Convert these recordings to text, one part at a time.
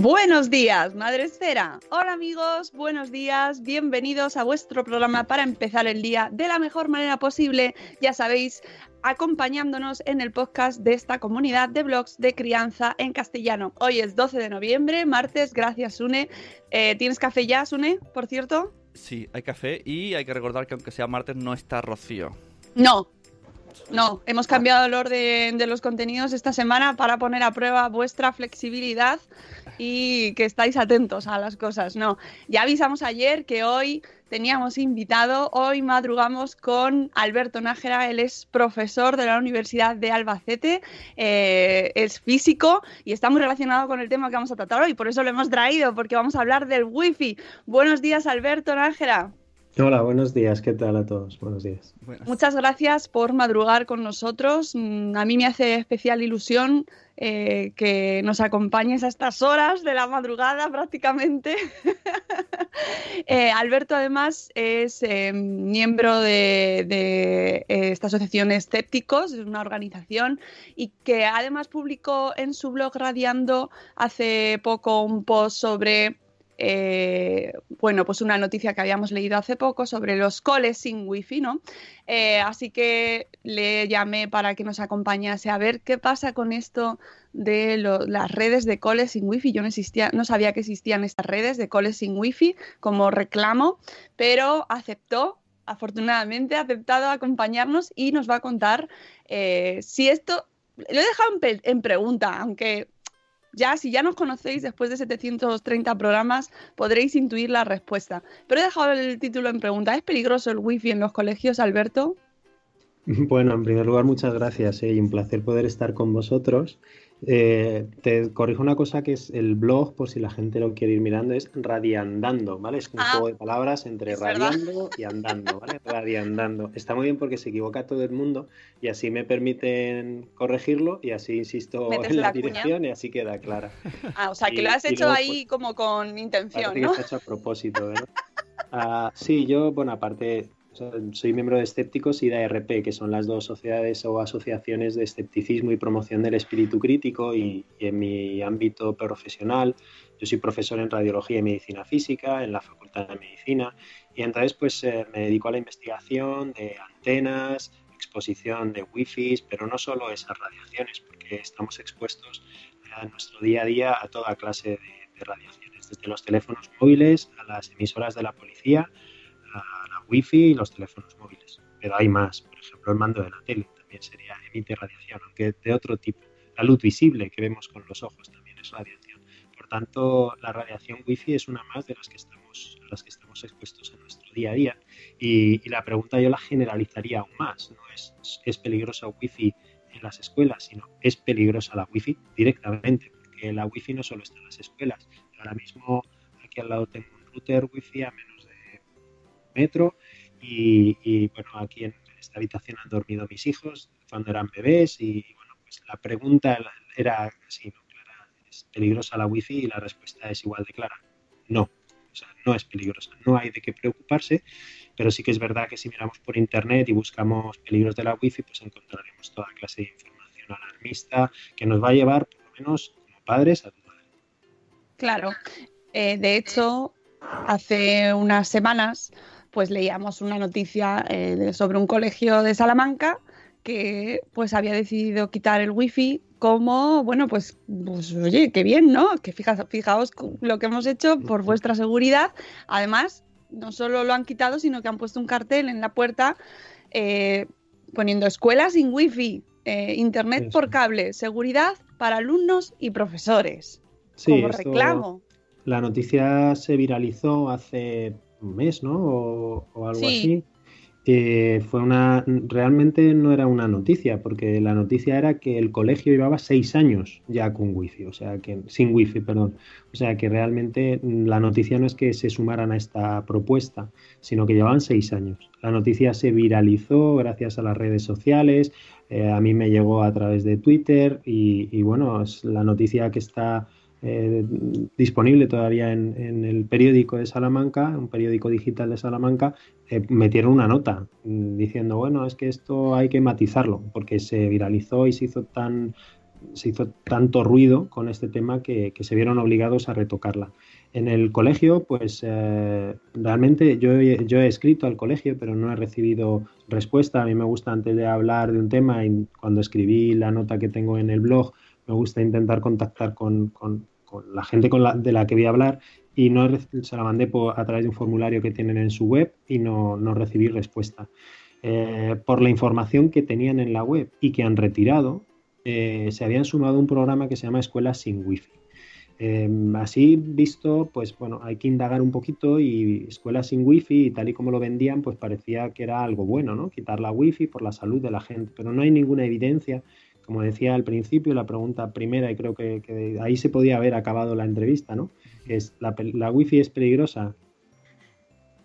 Buenos días, Madre Esfera. Hola amigos, buenos días, bienvenidos a vuestro programa para empezar el día de la mejor manera posible. Ya sabéis, acompañándonos en el podcast de esta comunidad de blogs de crianza en castellano. Hoy es 12 de noviembre, martes, gracias Sune. Eh, ¿Tienes café ya, Sune, por cierto? Sí, hay café y hay que recordar que aunque sea martes no está Rocío. No, no, hemos cambiado el orden de los contenidos esta semana para poner a prueba vuestra flexibilidad y que estáis atentos a las cosas. No, ya avisamos ayer que hoy teníamos invitado, hoy madrugamos con Alberto Nájera, él es profesor de la Universidad de Albacete, eh, es físico y está muy relacionado con el tema que vamos a tratar hoy, por eso lo hemos traído, porque vamos a hablar del wifi. Buenos días, Alberto Nájera. Hola, buenos días. ¿Qué tal a todos? Buenos días. Muchas gracias por madrugar con nosotros. Mm, A mí me hace especial ilusión eh, que nos acompañes a estas horas de la madrugada prácticamente. Eh, Alberto además es eh, miembro de, de, esta asociación Escépticos, es una organización y que además publicó en su blog Radiando hace poco un post sobre eh, bueno, pues una noticia que habíamos leído hace poco sobre los coles sin wifi, ¿no? Eh, así que le llamé para que nos acompañase a ver qué pasa con esto de las redes de coles sin wifi. Yo no, existía, no sabía que existían estas redes de coles sin wifi como reclamo, pero aceptó afortunadamente ha aceptado acompañarnos y nos va a contar eh, si esto, lo he dejado en, en pregunta, aunque ya, si ya nos conocéis después de 730 programas, podréis intuir la respuesta. Pero he dejado el título en pregunta. ¿Es peligroso el wifi en los colegios, Alberto? Bueno, en primer lugar, muchas gracias ¿eh? y un placer poder estar con vosotros. Eh, te corrijo una cosa que es el blog, por si la gente lo quiere ir mirando, es radiandando, ¿vale? Es un Ah, juego de palabras entre verdad. radiando y andando, ¿vale? Radiandando. Está muy bien porque se equivoca todo el mundo y así me permiten corregirlo y así insisto en la, dirección y así queda clara. Ah, o sea, que Y- lo has hecho luego, ahí como con intención, ¿no? que está hecho a propósito, ¿verdad? Ah, sí, yo, bueno, aparte, soy miembro de Escépticos y de ARP, que son las dos sociedades o asociaciones de escepticismo y promoción del espíritu crítico. Y, y en mi ámbito profesional, yo soy profesor en radiología y medicina física en la Facultad de Medicina. Y entonces, pues eh, me dedico a la investigación de antenas, exposición de wifi, pero no solo esas radiaciones, porque estamos expuestos a nuestro día a día a toda clase de, de radiaciones, desde los teléfonos móviles a las emisoras de la policía, a wifi y los teléfonos móviles. Pero hay más, por ejemplo, el mando de la tele también sería emite radiación, aunque de otro tipo. La luz visible que vemos con los ojos también es radiación. Por tanto, la radiación wifi es una más de las que estamos las que estamos expuestos en nuestro día a día. Y, la pregunta yo la generalizaría aún más. No es, es peligrosa Wi-Fi en las escuelas, sino es peligrosa la Wi-Fi directamente, porque la Wi-Fi no solo está en las escuelas. Ahora mismo aquí al lado tengo un router Wi-Fi a menos metro y, bueno, aquí en esta habitación han dormido mis hijos cuando eran bebés y, bueno, pues la pregunta era así, ¿no? Clara, ¿es peligrosa la Wi-Fi? Y la respuesta es igual de clara, no. O sea, no es peligrosa, no hay de qué preocuparse, pero sí que es verdad que si miramos por internet y buscamos peligros de la Wi-Fi, pues encontraremos toda clase de información alarmista que nos va a llevar, por lo menos como padres, a dudar. Claro. Eh, de hecho, hace unas semanas pues leíamos una noticia eh, sobre un colegio de Salamanca que pues había decidido quitar el wifi como, bueno, pues, pues oye, qué bien, ¿no? Que fijaos, fijaos lo que hemos hecho por vuestra seguridad. Además, no solo lo han quitado, sino que han puesto un cartel en la puerta eh, poniendo escuelas sin wifi, eh, internet por cable, seguridad para alumnos y profesores. como reclamo. La noticia se viralizó hace un mes, ¿no? O, algo así. Eh, fue una realmente no era una noticia porque la noticia era que el colegio llevaba seis años ya con wifi o sea que sin wifi perdón o sea que realmente la noticia no es que se sumaran a esta propuesta sino que llevaban seis años la noticia se viralizó gracias a las redes sociales eh, a mí me llegó a través de Twitter y, y bueno es la noticia que está eh, disponible todavía en, el periódico de Salamanca, un periódico digital de Salamanca, eh, metieron una nota diciendo, bueno, es que esto hay que matizarlo, porque se viralizó y se hizo tan se hizo tanto ruido con este tema que, se vieron obligados a retocarla. En el colegio, pues eh, realmente yo, yo he escrito al colegio, pero no he recibido respuesta. A mí me gusta antes de hablar de un tema, y cuando escribí la nota que tengo en el blog, me gusta intentar contactar con, la gente de la que voy a hablar y no se la mandé a través de un formulario que tienen en su web y no, recibí respuesta. Eh, por la información que tenían en la web y que han retirado, eh, se habían sumado un programa que se llama Escuelas sin Wi-Fi. Em, así visto, pues bueno, hay que indagar un poquito y escuelas sin wifi y tal y como lo vendían, pues parecía que era algo bueno, ¿no? Quitar la wifi por la salud de la gente, pero no hay ninguna evidencia como decía al principio, la pregunta primera, y creo que, ahí se podía haber acabado la entrevista, ¿no? es, ¿la, la wifi es peligrosa?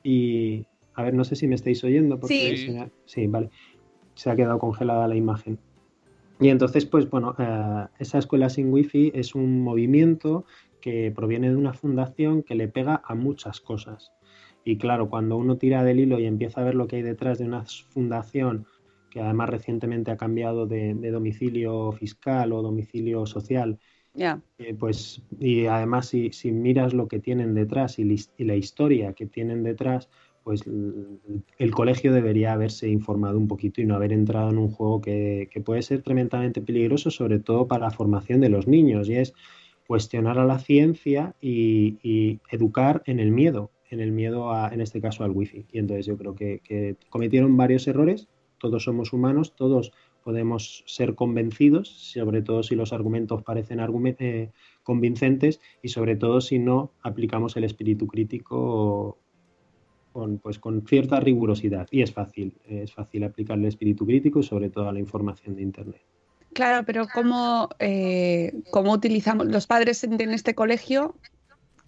Y, a ver, no sé si me estáis oyendo. Porque sí. sí, vale. Se ha quedado congelada la imagen. Y entonces, pues bueno, eh, esa escuela sin wifi es un movimiento que proviene de una fundación que le pega a muchas cosas. Y claro, cuando uno tira del hilo y empieza a ver lo que hay detrás de una fundación que además recientemente ha cambiado de, domicilio fiscal o domicilio social. Eh, pues, y además, si, si, miras lo que tienen detrás y, la historia que tienen detrás, pues el, colegio debería haberse informado un poquito y no haber entrado en un juego que, puede ser tremendamente peligroso, sobre todo para la formación de los niños, y es cuestionar a la ciencia y, educar en el miedo, en el miedo a, en este caso al wifi. Y entonces yo creo que cometieron varios errores todos somos humanos, todos podemos ser convencidos, sobre todo si los argumentos parecen eh, convincentes y sobre todo si no aplicamos el espíritu crítico con, pues, con cierta rigurosidad. Y es fácil, es fácil aplicar el espíritu crítico y sobre todo a la información de Internet. Claro, pero ¿cómo, eh, cómo utilizamos los padres en este colegio?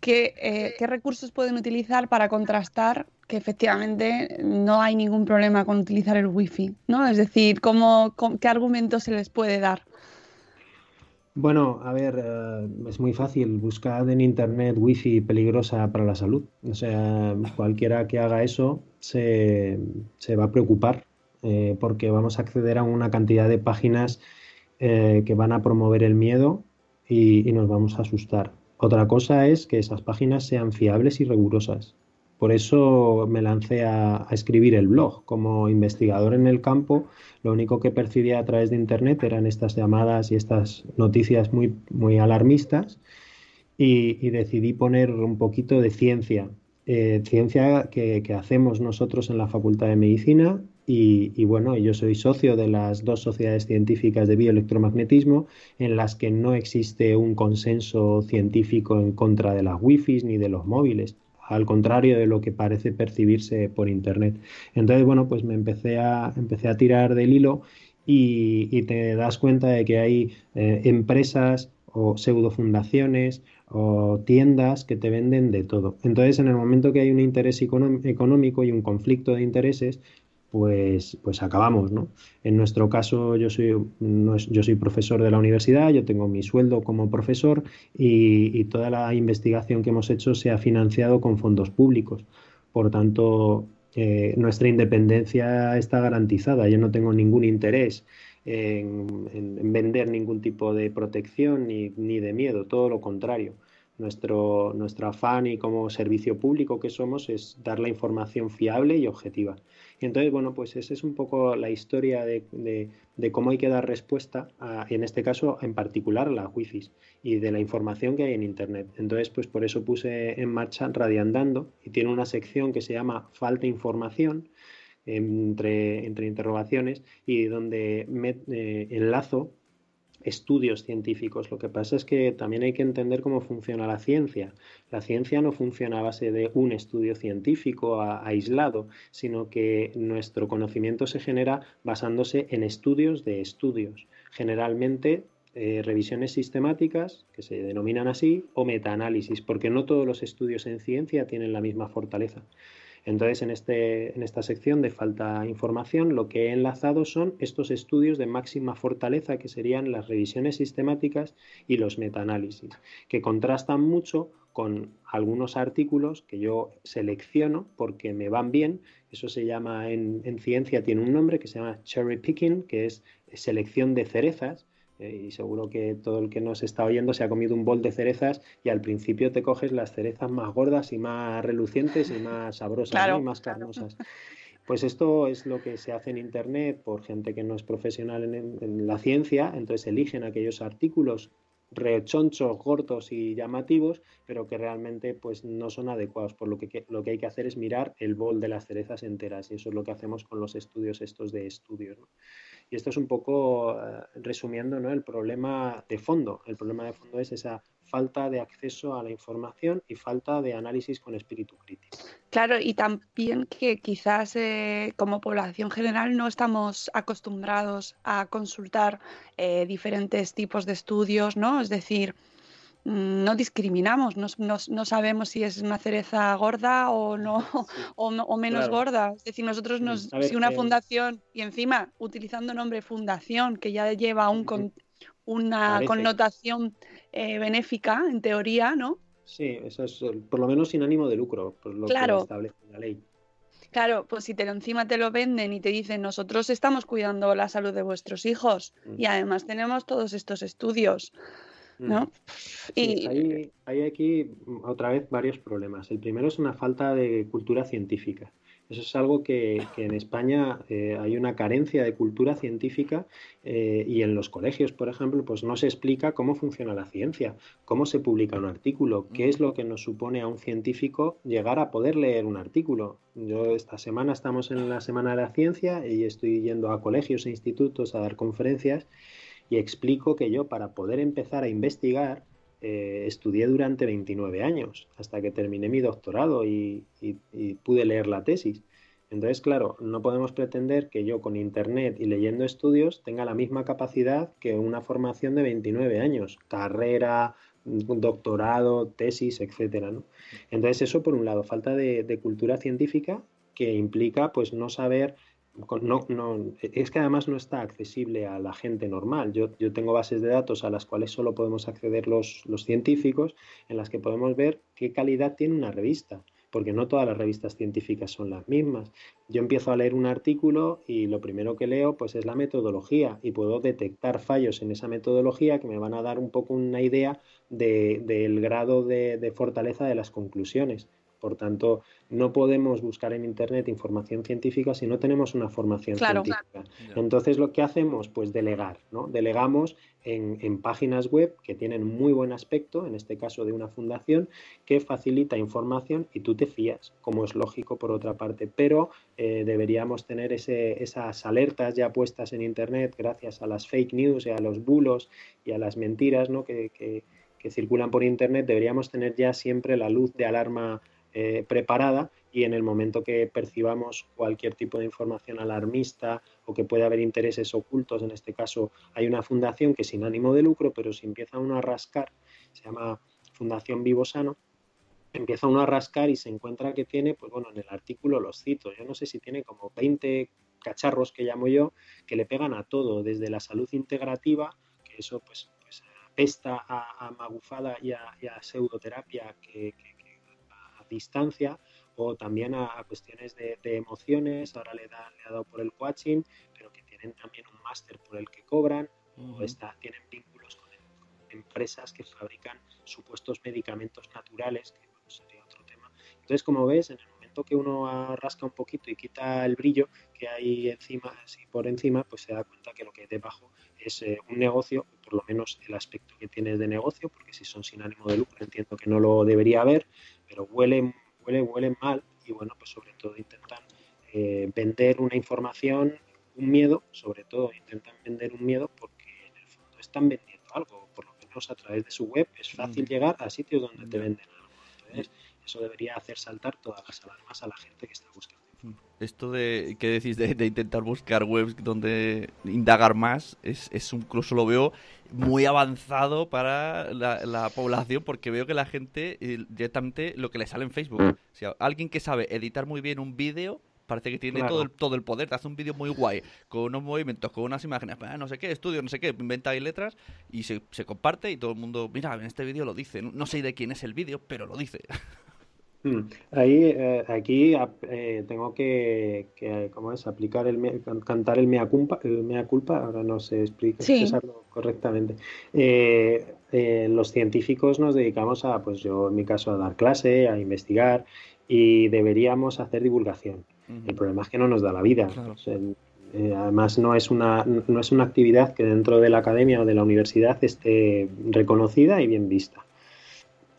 Eh, ¿qué, recursos pueden utilizar para contrastar que efectivamente no hay ningún problema con utilizar el wifi? ¿no? Es decir, ¿cómo, ¿qué argumentos se les puede dar? Bueno, a ver, eh, es muy fácil. buscar en internet wifi peligrosa para la salud. O sea, cualquiera que haga eso se, va a preocupar eh, porque vamos a acceder a una cantidad de páginas que van a promover el miedo y nos vamos a asustar. Otra cosa es que esas páginas sean fiables y rigurosas. Por eso me lancé a, escribir el blog. Como investigador en el campo, lo único que percibía a través de Internet eran estas llamadas y estas noticias muy, muy alarmistas y, decidí poner un poquito de ciencia. Eh, ciencia que, que hacemos nosotros en la Facultad de Medicina y, bueno, yo soy socio de las dos sociedades científicas de bioelectromagnetismo en las que no existe un consenso científico en contra de las wifi ni de los móviles. al contrario de lo que parece percibirse por internet. Entonces, bueno, pues me empecé a, empecé a tirar del hilo y, te das cuenta de que hay eh, empresas o pseudo fundaciones o tiendas que te venden de todo. Entonces, en el momento que hay un interés económico y un conflicto de intereses, pues, pues acabamos, ¿no? En nuestro caso, yo soy, yo soy profesor de la universidad, yo tengo mi sueldo como profesor y, toda la investigación que hemos hecho se ha financiado con fondos públicos. Por tanto, eh, nuestra independencia está garantizada. Yo no tengo ningún interés en, vender ningún tipo de protección ni, de miedo, todo lo contrario. Nuestro afán y como servicio público que somos es dar la información fiable y objetiva. Entonces, bueno, pues esa es un poco la historia de, de, cómo hay que dar respuesta, a, en este caso en particular, a la wifi y de la información que hay en Internet. Entonces, pues por eso puse en marcha Radiandando y tiene una sección que se llama Falta información, entre, entre interrogaciones, y donde me, eh, enlazo estudios científicos. Lo que pasa es que también hay que entender cómo funciona la ciencia. La ciencia no funciona a base de un estudio científico aislado, sino que nuestro conocimiento se genera basándose en estudios de estudios. Generalmente eh, revisiones sistemáticas, que se denominan así, o metaanálisis, porque no todos los estudios en ciencia tienen la misma fortaleza. Entonces, en, este, en esta sección de falta información, lo que he enlazado son estos estudios de máxima fortaleza, que serían las revisiones sistemáticas y los metaanálisis, que contrastan mucho con algunos artículos que yo selecciono porque me van bien. Eso se llama en ciencia, tiene un nombre que se llama cherry picking, que es selección de cerezas eh, y seguro que todo el que nos está oyendo se ha comido un bol de cerezas y al principio te coges las cerezas más gordas y más relucientes y más sabrosas y más carnosas. Pues esto es lo que se hace en Internet por gente que no es profesional en, la ciencia, entonces eligen aquellos artículos rechonchos, gordos y llamativos, pero que realmente pues no son adecuados. Por lo que, lo que hay que hacer es mirar el bol de las cerezas enteras y eso es lo que hacemos con los estudios estos de estudios. Y esto es un poco, eh, resumiendo, ¿no? el problema de fondo. El problema de fondo es esa falta de acceso a la información y falta de análisis con espíritu crítico. Claro, y también que quizás eh, como población general no estamos acostumbrados a consultar eh, diferentes tipos de estudios, ¿no? Es decir, no discriminamos, no, sabemos si es una cereza gorda o no o, menos gorda. Es decir, nosotros nos, si una fundación y encima utilizando el nombre fundación que ya lleva un una connotación eh, benéfica en teoría, ¿no? Sí, eso es por lo menos sin ánimo de lucro, por lo que establece la ley. Claro, pues si te lo, encima te lo venden y te dicen nosotros estamos cuidando la salud de vuestros hijos mm. y además tenemos todos estos estudios. ¿No? y... hay, aquí otra vez varios problemas. El primero es una falta de cultura científica. Eso es algo que, en España eh, hay una carencia de cultura científica eh, y en los colegios, por ejemplo, pues no se explica cómo funciona la ciencia, cómo se publica un artículo, qué es lo que nos supone a un científico llegar a poder leer un artículo. Yo esta semana estamos en la Semana de la Ciencia y estoy yendo a colegios e institutos a dar conferencias y explico que yo para poder empezar a investigar eh, estudié durante 29 años hasta que terminé mi doctorado y, pude leer la tesis. Entonces, claro, no podemos pretender que yo con Internet y leyendo estudios tenga la misma capacidad que una formación de 29 años, carrera, doctorado, tesis, etcétera. Entonces, eso por un lado, falta de, de cultura científica que implica pues no saber no, no, es que además no está accesible a la gente normal. Yo, yo tengo bases de datos a las cuales solo podemos acceder los, los, científicos, en las que podemos ver qué calidad tiene una revista, porque no todas las revistas científicas son las mismas. Yo empiezo a leer un artículo y lo primero que leo pues es la metodología y puedo detectar fallos en esa metodología que me van a dar un poco una idea del grado de, de fortaleza de las conclusiones. Por tanto, no podemos buscar en Internet información científica si no tenemos una formación científica. Entonces, lo que hacemos, pues delegar, ¿no? Delegamos en, páginas web que tienen muy buen aspecto, en este caso de una fundación, que facilita información y tú te fías, como es lógico por otra parte. Pero eh, deberíamos tener esas alertas ya puestas en Internet gracias a las fake news y a los bulos y a las mentiras ¿no? que, que circulan por Internet. Deberíamos tener ya siempre la luz de alarma eh, preparada y en el momento que percibamos cualquier tipo de información alarmista o que puede haber intereses ocultos, en este caso hay una fundación que sin ánimo de lucro, pero si empieza uno a rascar, se llama Fundación Vivo Sano, empieza uno a rascar y se encuentra que tiene, pues bueno, en el artículo los cito, yo no sé si tiene como 20 cacharros que llamo yo, que le pegan a todo, desde la salud integrativa, que eso pues, pues apesta a, magufada y a, pseudoterapia que, a, distancia, o también a, cuestiones de, emociones, ahora le, da, le ha dado por el coaching, pero que tienen también un máster por el que cobran, o está, tienen vínculos con, empresas que fabrican supuestos medicamentos naturales, que sería otro tema. Entonces, como ves, en el momento que uno rasca un poquito y quita el brillo que hay encima, así por encima, pues se da cuenta que lo que hay debajo es eh, un negocio, por lo menos el aspecto que tiene de negocio, porque si son sin ánimo de lucro entiendo que no lo debería haber, pero huelen, huele, huelen mal y bueno, pues sobre todo intentan eh, vender una información, un miedo, sobre todo intentan vender un miedo porque en el fondo están vendiendo algo, por lo menos a través de su web es fácil mm. llegar a sitios donde te venden algo. Entonces, eso debería hacer saltar todas las alarmas a la gente que está buscando. Esto de que decís de, intentar buscar webs donde indagar más es, es incluso lo veo muy avanzado para la, población porque veo que la gente eh, directamente lo que le sale en Facebook. O sea, alguien que sabe editar muy bien un vídeo parece que tiene todo, el, todo el poder, te hace un vídeo muy guay, con unos movimientos, con unas imágenes, ah, no sé qué, estudio, no sé qué, inventa ahí letras y se, se comparte y todo el mundo, mira, en este vídeo lo dice, no sé de quién es el vídeo, pero lo dice. Mm. Ahí, eh, aquí eh, tengo que, ¿cómo es? Aplicar el, cantar el mea culpa, el mea culpa, ahora no sé expresarlo correctamente. Eh, los científicos nos dedicamos a, pues yo en mi caso, a dar clase, a investigar y deberíamos hacer divulgación. El problema es que no nos da la vida. además, no es, una, no es una actividad que dentro de la academia o de la universidad esté reconocida y bien vista.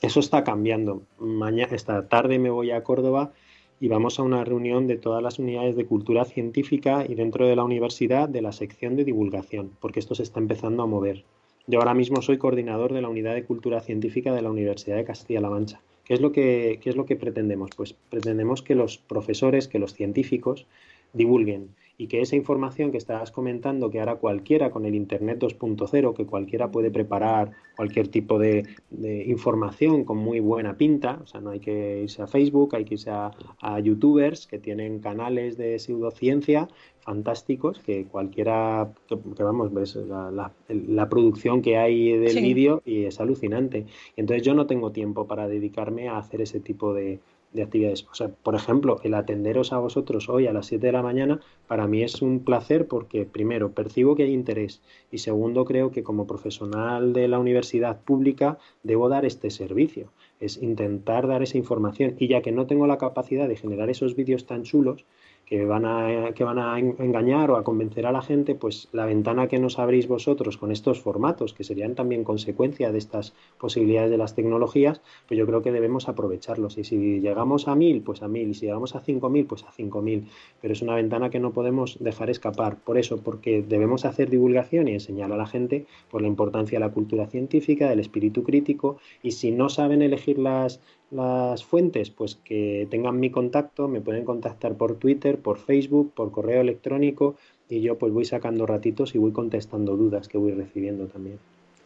Eso está cambiando. Mañana, esta tarde me voy a Córdoba y vamos a una reunión de todas las unidades de cultura científica y dentro de la universidad de la sección de divulgación, porque esto se está empezando a mover. Yo ahora mismo soy coordinador de la unidad de cultura científica de la Universidad de Castilla-La Mancha. ¿Qué es, lo que, ¿Qué es lo que pretendemos? Pues pretendemos que los profesores, que los científicos divulguen y que esa información que estabas comentando, que ahora cualquiera con el Internet 2.0, que cualquiera puede preparar cualquier tipo de, información con muy buena pinta, o sea, no hay que irse a Facebook, hay que irse a, youtubers que tienen canales de pseudociencia fantásticos, que cualquiera, que, vamos, ves la, la, producción que hay del vídeo y es alucinante. Entonces yo no tengo tiempo para dedicarme a hacer ese tipo de, de actividades. O sea, por ejemplo, el atenderos a vosotros hoy a las 7 de la mañana, para mí es un placer porque, primero, percibo que hay interés y, segundo, creo que como profesional de la universidad pública debo dar este servicio. Es intentar dar esa información y ya que no tengo la capacidad de generar esos vídeos tan chulos, que van, a, que van a engañar o a convencer a la gente, pues la ventana que nos abrís vosotros con estos formatos, que serían también consecuencia de estas posibilidades de las tecnologías, pues yo creo que debemos aprovecharlos. Y si llegamos a mil, pues a mil. Y si llegamos a cinco mil, pues a cinco mil. Pero es una ventana que no podemos dejar escapar. Por eso, porque debemos hacer divulgación y enseñar a la gente por la importancia de la cultura científica, del espíritu crítico. Y si no saben elegir las, las fuentes? Pues que tengan mi contacto, me pueden contactar por Twitter, por Facebook, por correo electrónico y yo pues voy sacando ratitos y voy contestando dudas que voy recibiendo también.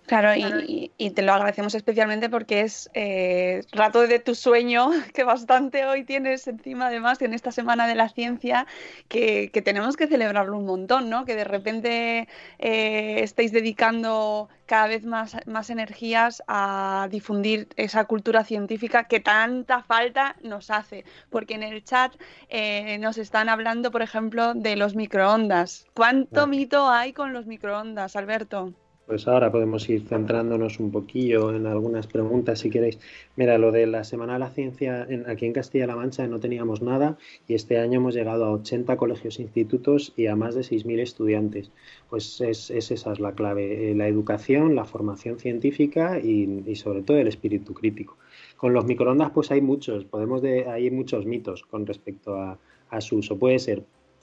Claro, y, te lo agradecemos especialmente porque es eh, rato de tu sueño que bastante hoy tienes encima, además, en esta Semana de la Ciencia, que, tenemos que celebrarlo un montón, ¿no? Que de repente eh, estéis dedicando cada vez más, más energías a difundir esa cultura científica que tanta falta nos hace. Porque en el chat eh, nos están hablando, por ejemplo, de los microondas. ¿Cuánto mito hay con los microondas, Alberto? Pues ahora podemos ir centrándonos un poquillo en algunas preguntas si queréis. Mira, lo de la Semana de la Ciencia aquí en Castilla-La Mancha no teníamos nada y este año hemos llegado a 80 colegios e institutos y a más de 6.000 estudiantes. Pues es, esa es la clave, eh, la educación, la formación científica y, sobre todo el espíritu crítico. Con los microondas pues hay muchos, podemos de, hay muchos mitos con respecto a su uso. Puede ser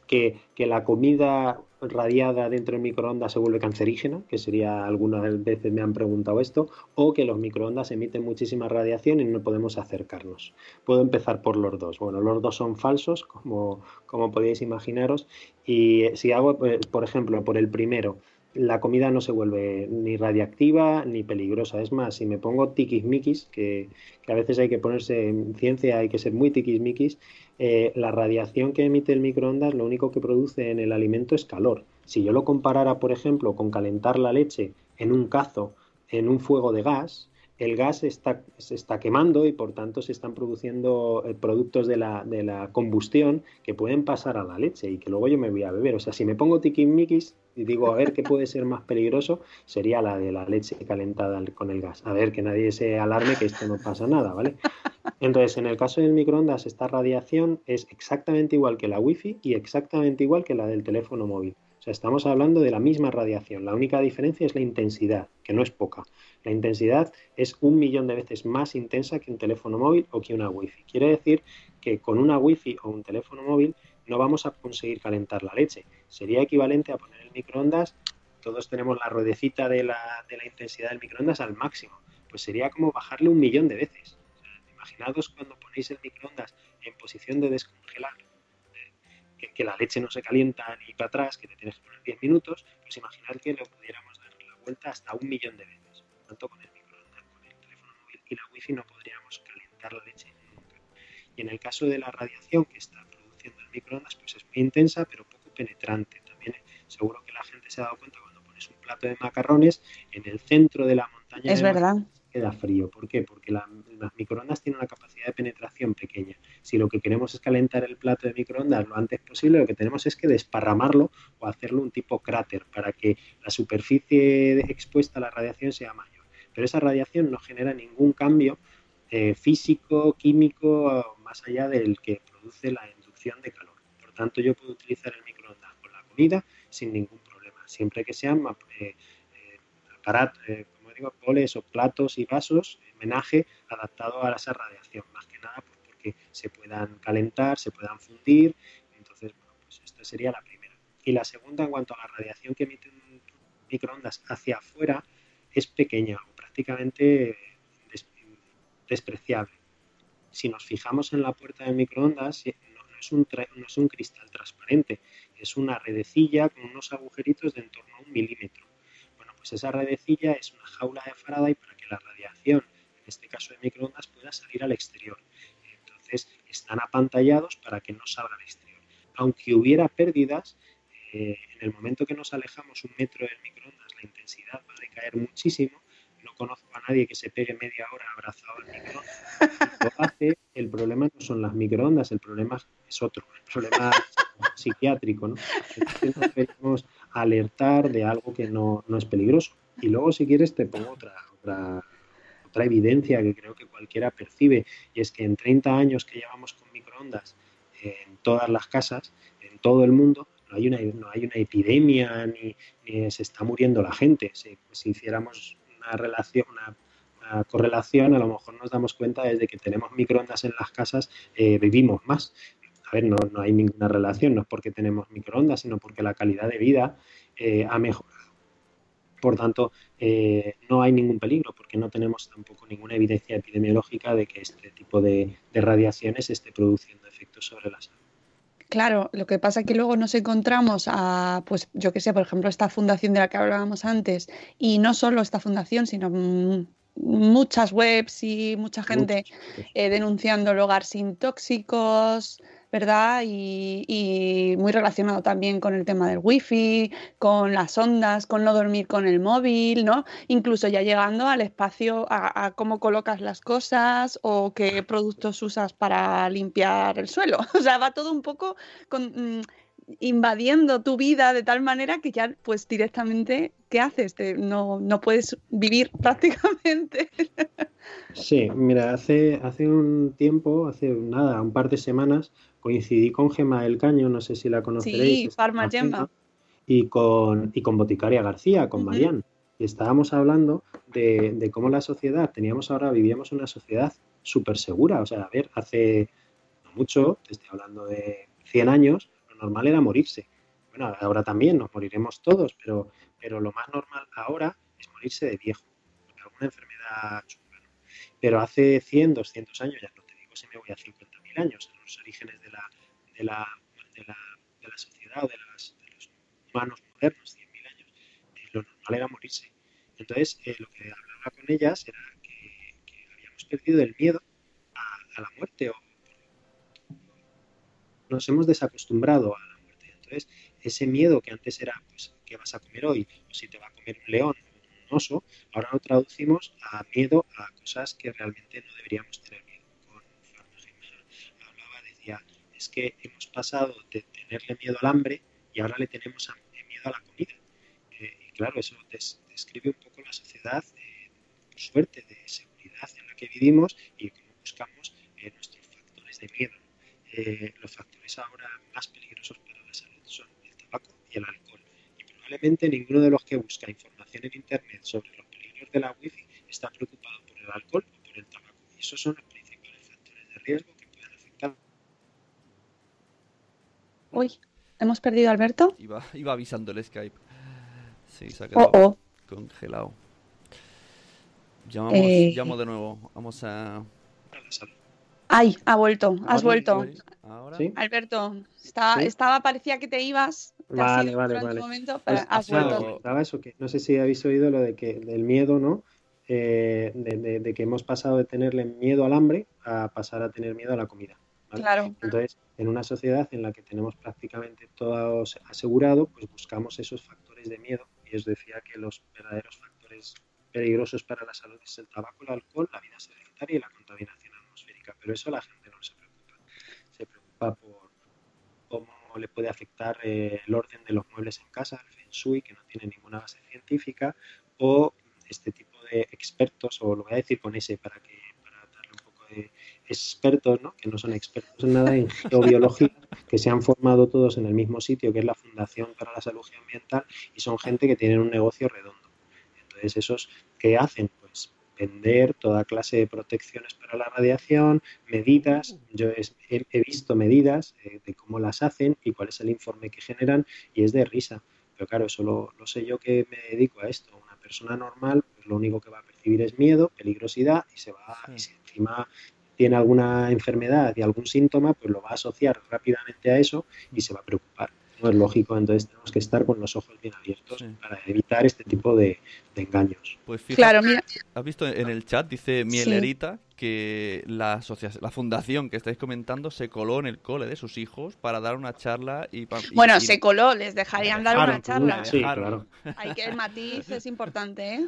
que, la comida radiada dentro del microondas se vuelve cancerígena, que sería algunas veces me han preguntado esto, o que los microondas emiten muchísima radiación y no podemos acercarnos. Puedo empezar por los dos. Bueno, los dos son falsos, como, como podéis imaginaros, y si hago, pues, por ejemplo, por el primero, la comida no se vuelve ni radiactiva ni peligrosa. Es más, si me pongo tiquismiquis, que, que a veces hay que ponerse en ciencia, hay que ser muy tiquismiquis, eh, la radiación que emite el microondas lo único que produce en el alimento es calor. Si yo lo comparara, por ejemplo, con calentar la leche en un cazo, en un fuego de gas, el gas está, se está quemando y por tanto se están produciendo eh, productos de la, de la, combustión que pueden pasar a la leche y que luego yo me voy a beber. O sea, si me pongo tiquismiquis y digo, a ver qué puede ser más peligroso, sería la de la leche calentada con el gas. A ver, que nadie se alarme que esto no pasa nada, ¿vale? Entonces, en el caso del microondas, esta radiación es exactamente igual que la wifi y exactamente igual que la del teléfono móvil. O sea, estamos hablando de la misma radiación. La única diferencia es la intensidad, que no es poca. La intensidad es un millón de veces más intensa que un teléfono móvil o que una wifi. Quiere decir que con una wifi o un teléfono móvil no vamos a conseguir calentar la leche. Sería equivalente a poner el microondas, todos tenemos la ruedecita de la, de la intensidad del microondas al máximo. Pues sería como bajarle un millón de veces. imaginaos cuando ponéis el microondas en posición de descongelar, que, que, la leche no se calienta ni para atrás, que te tienes que poner 10 minutos, pues imaginad que lo pudiéramos dar la vuelta hasta un millón de veces tanto con el microondas, con el teléfono móvil y la wifi no podríamos calentar la leche nunca. Y en el caso de la radiación que está produciendo el microondas, pues es muy intensa pero poco penetrante. También seguro que la gente se ha dado cuenta cuando pones un plato de macarrones en el centro de la montaña. Es verdad queda frío. ¿Por qué? Porque las microondas tienen una capacidad de penetración pequeña. Si lo que queremos es calentar el plato de microondas lo antes posible, lo que tenemos es que desparramarlo o hacerlo un tipo cráter para que la superficie expuesta a la radiación sea mayor pero esa radiación no genera ningún cambio eh, físico, químico, más allá del que produce la inducción de calor. Por tanto, yo puedo utilizar el microondas con la comida sin ningún problema, siempre que sean eh, eh, aparatos, como boles o platos y vasos, homenaje adaptado a esa radiación, más que nada pues, porque se puedan calentar, se puedan fundir. Entonces, bueno, pues esta sería la primera. Y la segunda, en cuanto a la radiación que emite un microondas hacia afuera, es pequeña prácticamente despreciable. Si nos fijamos en la puerta del microondas, no, es un no es un cristal transparente, es una redecilla con unos agujeritos de en torno a un milímetro. Pues esa redecilla es una jaula de Faraday para que la radiación, en este caso de microondas, pueda salir al exterior. Entonces, están apantallados para que no salga al exterior. Aunque hubiera pérdidas, eh, en el momento que nos alejamos un metro del microondas, la intensidad va a decaer muchísimo conozco a nadie que se pegue media hora abrazado al microondas. el problema no son las microondas, el problema es otro, el problema psiquiátrico, ¿no? Debemos alertar de algo que no, es peligroso. Y luego, si quieres, te pongo otra, otra, otra evidencia que creo que cualquiera percibe, y es que en 30 años que llevamos con microondas en todas las casas, en todo el mundo, no hay una, no hay una epidemia ni, se está muriendo la gente. Si, si hiciéramos relación, una, correlación, a lo mejor nos damos cuenta desde que tenemos microondas en las casas, eh, vivimos más. A ver, no, no, hay ninguna relación, no es porque tenemos microondas, sino porque la calidad de vida eh, ha mejorado. Por tanto, eh, no hay ningún peligro porque no tenemos tampoco ninguna evidencia epidemiológica de que este tipo de, de radiaciones esté produciendo efectos sobre la salud. Claro, lo que pasa es que luego nos encontramos a, pues yo que sé, por ejemplo, esta fundación de la que hablábamos antes, y no solo esta fundación, sino muchas webs y mucha gente eh, denunciando el hogar sin tóxicos, ¿verdad? Y, muy relacionado también con el tema del wifi, con las ondas, con no dormir con el móvil, ¿no? Incluso ya llegando al espacio, a, cómo colocas las cosas o qué productos usas para limpiar el suelo. O sea, va todo un poco mm, invadiendo tu vida de tal manera que ya pues directamente, ¿qué haces? no, no puedes vivir prácticamente. Sí, mira, hace, hace un tiempo, hace nada, un par de semanas, coincidí con Gema del Caño, no sé si la conoceréis. Sí, Farma Gemma. Y con, y con Boticaria García, con Marian. Y estábamos hablando de, de, cómo la sociedad, teníamos ahora, vivíamos una sociedad súper segura. O sea, a ver, hace mucho, te estoy hablando de 100 años, normal era morirse. Bueno, ahora también nos moriremos todos, pero, pero lo más normal ahora es morirse de viejo, de alguna enfermedad chunga. Pero hace 100, 200 años, ya no te digo si me voy a 50.000 años, en los orígenes de la, de la, de la, de la sociedad de, las, de, los humanos modernos, 100.000 años, eh, lo normal era morirse. Entonces, eh, lo que hablaba con ellas era que, que habíamos perdido el miedo a, a la muerte o nos hemos desacostumbrado a la muerte. Entonces, ese miedo que antes era, pues, ¿qué vas a comer hoy? O si te va a comer un león o un oso, ahora lo traducimos a miedo a cosas que realmente no deberíamos tener miedo. Con hablaba, decía, es que hemos pasado de tenerle miedo al hambre y ahora le tenemos miedo a la comida. Eh, y claro, eso des, describe un poco la sociedad, eh, por suerte, de seguridad en la que vivimos y cómo buscamos eh, nuestros factores de miedo. Eh, los factores ahora más peligrosos para la salud son el tabaco y el alcohol. Y probablemente ninguno de los que busca información en Internet sobre los peligros de la wifi está preocupado por el alcohol o por el tabaco. Y esos son los principales factores de riesgo que pueden afectar. Uy, ¿hemos perdido a Alberto? Iba, iba avisando el Skype. Sí, se ha quedado Oh, oh. congelado. Llamamos, Eh. Llamo de nuevo. Vamos a... Ay, ha vuelto, has vuelto. Ahora. ¿Sí? Alberto, estaba, ¿Sí? estaba, parecía que te ibas. te has Vale, vale, vale. un momento, pero has vuelto. eso, que no sé si habéis oído lo de que del miedo, ¿no? Eh, de, de- de que hemos pasado de tenerle miedo al hambre a pasar a tener miedo a la comida. ¿Vale? Claro. Entonces, en una sociedad en la que tenemos prácticamente todo asegurado, pues buscamos esos factores de miedo. Y os decía que los verdaderos factores peligrosos para la salud es el tabaco, el alcohol, la vida sedentaria y la contaminación atmosférica. Pero eso la gente no se preocupa. Se preocupa por cómo le puede afectar eh, el orden de los muebles en casa, el feng shui, que no tiene ninguna base científica, o este tipo de expertos, o lo voy a decir con ese para que para darle un poco de expertos, ¿no? que no son expertos en nada en geobiología, que se han formado todos en el mismo sitio, que es la Fundación para la Salud Ambiental, y son gente que tienen un negocio redondo. Entonces, esos que hacen, pues vender toda clase de protecciones para la radiación, medidas, yo he, he visto medidas eh, de cómo las hacen y cuál es el informe que generan, y es de risa. Pero claro, eso lo, lo sé yo que me dedico a esto. Persona normal, pues lo único que va a percibir es miedo, peligrosidad, y se va, y si encima tiene alguna enfermedad y algún síntoma, pues lo va a asociar rápidamente a eso y se va a preocupar. No es lógico, entonces tenemos que estar con los ojos bien abiertos Sí. para evitar este tipo de, de engaños. Pues fíjate, Claro, mira, has visto en el chat, dice Mielerita, que la, la fundación que estáis comentando se coló en el cole de sus hijos para dar una charla y... y- bueno, y- se coló, les dejarían dar una charla. Sí, claro. Hay que el matiz es importante, ¿eh?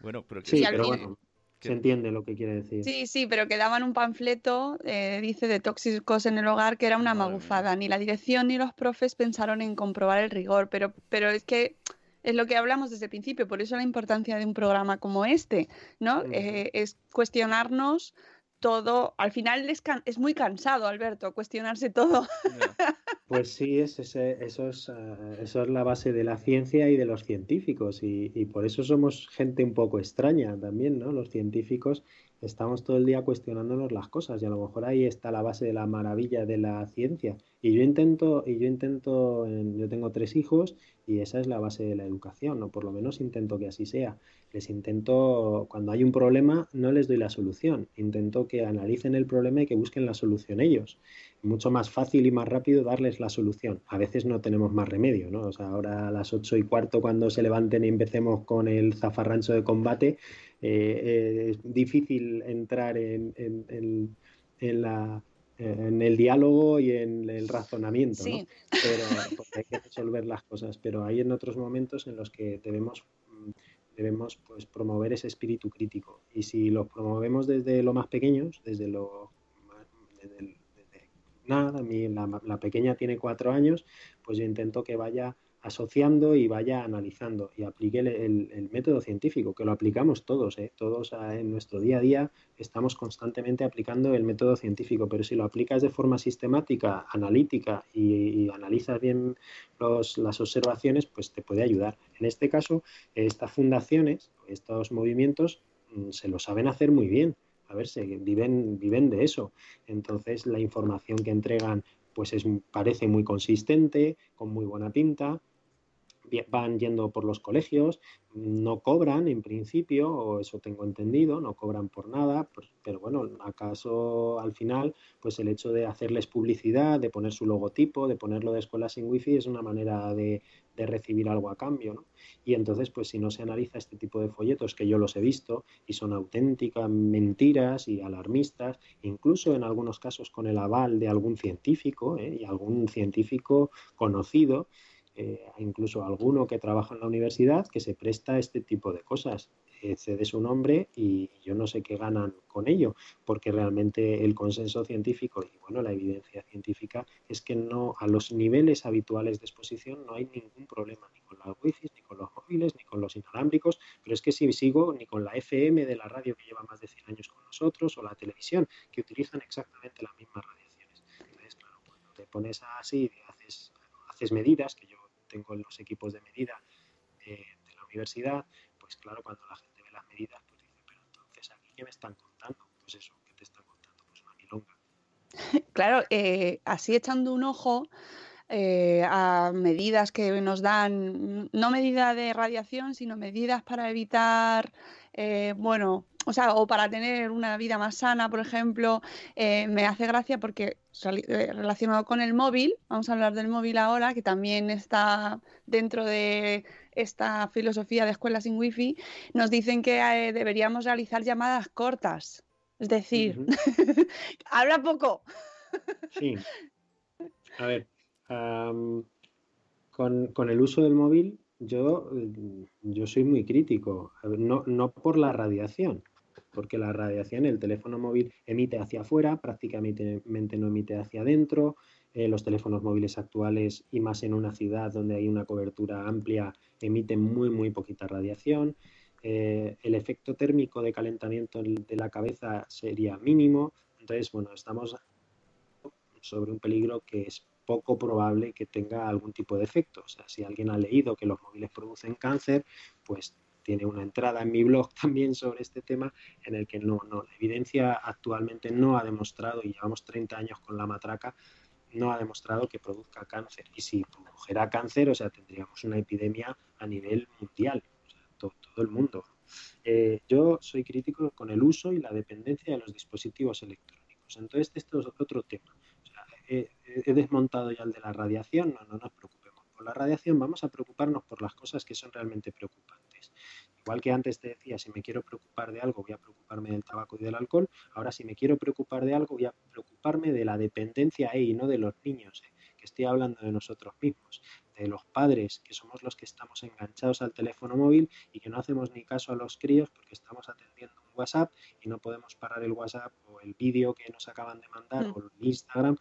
Bueno, pero que Sí, pero bueno, se entiende lo que quiere decir. Sí, sí, pero que daban un panfleto, eh, dice, de tóxicos en el hogar, que era una Madre magufada. Ni la dirección ni los profes pensaron en comprobar el rigor, pero, pero es que es lo que hablamos desde el principio, por eso la importancia de un programa como este, ¿no? Ujú. Eh, es cuestionarnos todo. Al final es, can- es muy cansado, Alberto, cuestionarse todo. Pues sí, es ese- eso, es, eh, eso es la base de la ciencia y de los científicos y, y por eso somos gente un poco extraña también, ¿no? Los científicos estamos todo el día cuestionándonos las cosas y a lo mejor ahí está la base de la maravilla de la ciencia. Y yo intento, y yo intento, en- yo tengo tres hijos y esa es la base de la educación, o por lo menos intento que así sea. Les intento, cuando hay un problema, no les doy la solución, intento que analicen el problema y que busquen la solución ellos mucho más fácil y más rápido darles la solución. A veces no tenemos más remedio, ¿no? O sea, ahora a las ocho y cuarto cuando se levanten y empecemos con el zafarrancho de combate, eh, es difícil entrar en, en- en- en la, en el diálogo y en el razonamiento, ¿no? Sí. Pero porque hay que resolver las cosas. Pero hay en otros momentos en los que debemos mm, debemos pues promover ese espíritu crítico. Y si los promovemos desde lo más pequeños, desde lo desde desde nada, mi, la, la pequeña tiene cuatro años, pues yo intento que vaya asociando y vaya analizando y aplique el, el- método científico, que lo aplicamos todos, ¿eh? todos ah, en nuestro día a día estamos constantemente aplicando el método científico, pero si lo aplicas de forma sistemática, analítica y, y analizas bien los- las observaciones, pues te puede ayudar. En este caso, estas fundaciones, estos movimientos, mm, se lo saben hacer muy bien. A ver, se viven, viven de eso. Entonces, la información que entregan pues es, parece muy consistente, con muy buena pinta, van yendo por los colegios, no cobran en principio, o eso tengo entendido, no cobran por nada, pues, pero bueno, acaso al final, pues el hecho de hacerles publicidad, de poner su logotipo, de ponerlo de escuelas sin wifi es una manera de, de recibir algo a cambio, ¿no? Y entonces, pues si no se analiza este tipo de folletos, que yo los he visto, y son auténticas mentiras y alarmistas, incluso en algunos casos con el aval de algún científico, ¿eh? y algún científico conocido, eh, incluso alguno que trabaja en la universidad que se presta a este tipo de cosas. Eh, cede su nombre y yo no sé qué ganan con ello, porque realmente el consenso científico y bueno, la evidencia científica es que no a los niveles habituales de exposición no hay ningún problema ni con las wifi, ni con los móviles, ni con los inalámbricos, pero es que si sigo ni con la FM de la radio que lleva más de 100 años con nosotros o la televisión que utilizan exactamente las mismas radiaciones. Entonces, claro, cuando te pones así haces, haces medidas, que yo tengo los equipos de medida de, la universidad, pues claro, cuando la gente ve las medidas, pues dice, pero entonces aquí qué me están contando? Pues eso, ¿qué te están contando? Pues una milonga. Claro, eh, así echando un ojo, eh, a medidas que nos dan, no medidas de radiación, sino medidas para evitar, eh, bueno, o sea, o para tener una vida más sana, por ejemplo, eh, me hace gracia porque eh, relacionado con el móvil, vamos a hablar del móvil ahora, que también está dentro de esta filosofía de escuelas sin wifi, nos dicen que eh, deberíamos realizar llamadas cortas. Es decir, habla poco. sí. A ver, con, con el uso del móvil yo, yo soy muy crítico, no, no por la radiación, porque la radiación, el teléfono móvil emite hacia afuera, prácticamente no emite hacia adentro. Eh, los teléfonos móviles actuales, y más en una ciudad donde hay una cobertura amplia, emiten muy, muy poquita radiación. Eh, el efecto térmico de calentamiento de la cabeza sería mínimo. Entonces, bueno, estamos sobre un peligro que es poco probable que tenga algún tipo de efecto. O sea, si alguien ha leído que los móviles producen cáncer, pues tiene una entrada en mi blog también sobre este tema en el que no, no, la evidencia actualmente no ha demostrado, y llevamos 30 años con la matraca, no ha demostrado que produzca cáncer. Y si produjera cáncer, o sea, tendríamos una epidemia a nivel mundial, o sea, todo, el mundo. Eh, yo soy crítico con el uso y la dependencia de los dispositivos electrónicos. Entonces, esto es otro tema. he, he, desmontado ya el de la radiación, no, no nos preocupemos por la radiación, vamos a preocuparnos por las cosas que son realmente preocupantes. Igual que antes te decía, si me quiero preocupar de algo, voy a preocuparme del tabaco y del alcohol. Ahora, si me quiero preocupar de algo, voy a preocuparme de la dependencia y no de los niños, eh, que estoy hablando de nosotros mismos, de los padres, que somos los que estamos enganchados al teléfono móvil y que no hacemos ni caso a los críos porque estamos atendiendo un WhatsApp y no podemos parar el WhatsApp o el vídeo que nos acaban de mandar mm. o el Instagram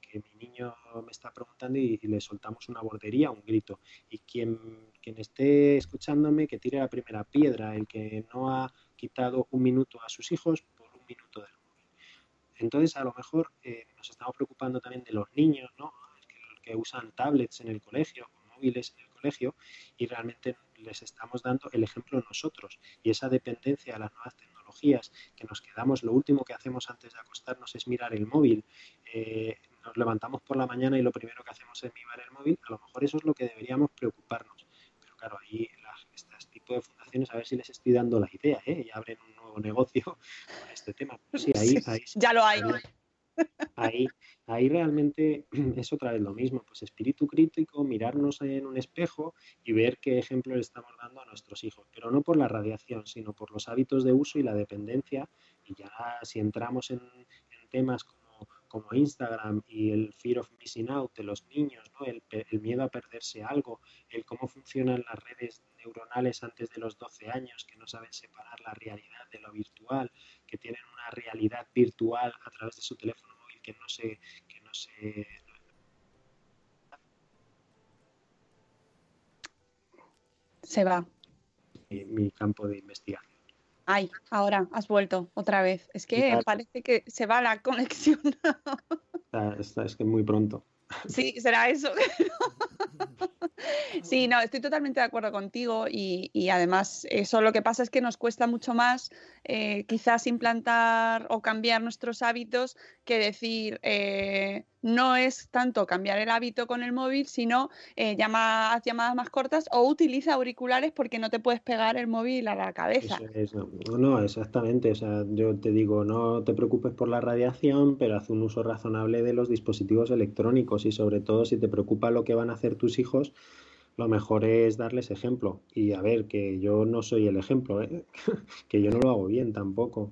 porque mi niño me está preguntando y, le soltamos una bordería, un grito. Y quien, quien esté escuchándome, que tire la primera piedra, el que no ha quitado un minuto a sus hijos por un minuto del móvil. Entonces, a lo mejor eh, nos estamos preocupando también de los niños, ¿no? que, que usan tablets en el colegio, móviles en el colegio, y realmente les estamos dando el ejemplo nosotros. Y esa dependencia a las nuevas tecnologías, que nos quedamos, lo último que hacemos antes de acostarnos es mirar el móvil, eh, nos levantamos por la mañana y lo primero que hacemos es mirar el móvil, a lo mejor eso es lo que deberíamos preocuparnos. Pero claro, ahí las, este tipo de fundaciones, a ver si les estoy dando la idea, ¿eh? y abren un nuevo negocio con este tema. Sí, ahí, ahí ya lo hay. Ahí, ahí realmente es otra vez lo mismo, pues espíritu crítico, mirarnos en un espejo y ver qué ejemplo le estamos dando a nuestros hijos, pero no por la radiación, sino por los hábitos de uso y la dependencia. Y ya si entramos en, en temas como como Instagram y el fear of missing out de los niños, ¿no? el, el, miedo a perderse algo, el cómo funcionan las redes neuronales antes de los 12 años, que no saben separar la realidad de lo virtual, que tienen una realidad virtual a través de su teléfono móvil que no se... Que no se se va. Mi, mi campo de investigación. Ay, ahora has vuelto otra vez. Es que parece que se va la conexión. es que muy pronto. Sí, será eso. Sí, no, estoy totalmente de acuerdo contigo y, además eso lo que pasa es que nos cuesta mucho más eh, quizás implantar o cambiar nuestros hábitos que decir, eh, no es tanto cambiar el hábito con el móvil, sino eh, llamadas, llamadas más cortas o utiliza auriculares porque no te puedes pegar el móvil a la cabeza. no, exactamente. O sea, yo te digo, no te preocupes por la radiación, pero haz un uso razonable de los dispositivos electrónicos y sobre todo si te preocupa lo que van a hacer tus hijos, lo mejor es darles ejemplo. Y a ver, que yo no soy el ejemplo, ¿eh? que yo no lo hago bien tampoco.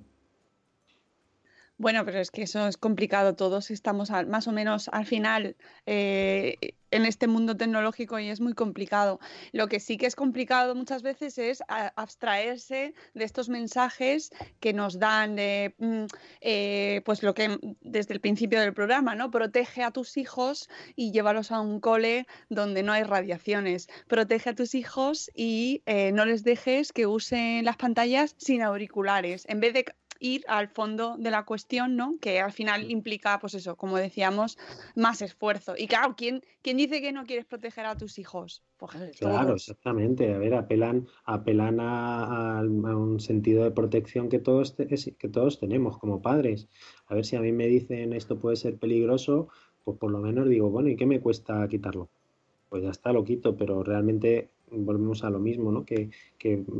Bueno, pero es que eso es complicado. Todos estamos más o menos al final eh, en este mundo tecnológico y es muy complicado. Lo que sí que es complicado muchas veces es abstraerse de estos mensajes que nos dan de, mm, eh, pues lo que desde el principio del programa, ¿no? Protege a tus hijos y llévalos a un cole donde no hay radiaciones. Protege a tus hijos y eh, no les dejes que usen las pantallas sin auriculares. En vez de ir al fondo de la cuestión, ¿no? Que al final implica, pues eso, como decíamos, más esfuerzo. Y claro, ¿quién, quién dice que no quieres proteger a tus hijos? Pues, claro, exactamente. A ver, apelan, apelan a, un sentido de protección que todos, que todos tenemos como padres. A ver si a mí me dicen esto puede ser peligroso, pues por lo menos digo, bueno, ¿y qué me cuesta quitarlo? Pues ya está, lo quito, pero realmente volvemos a lo mismo, ¿no? Que,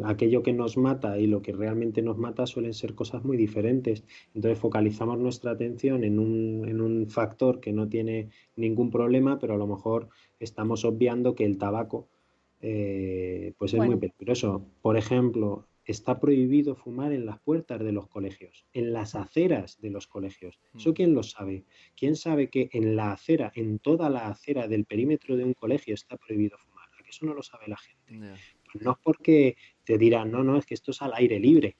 aquello que nos mata y lo que realmente nos mata suelen ser cosas muy diferentes. Entonces focalizamos nuestra atención en un, en un factor que no tiene ningún problema, pero a lo mejor estamos obviando que el tabaco eh, pues es muy peligroso. Por ejemplo, está prohibido fumar en las puertas de los colegios, en las aceras de los colegios. ¿Eso mm. quién lo sabe? ¿Quién sabe que en la acera, en toda la acera del perímetro de un colegio está prohibido fumar? Eso no lo sabe la gente. Pues no es porque te dirán, no, no, es que esto es al aire libre.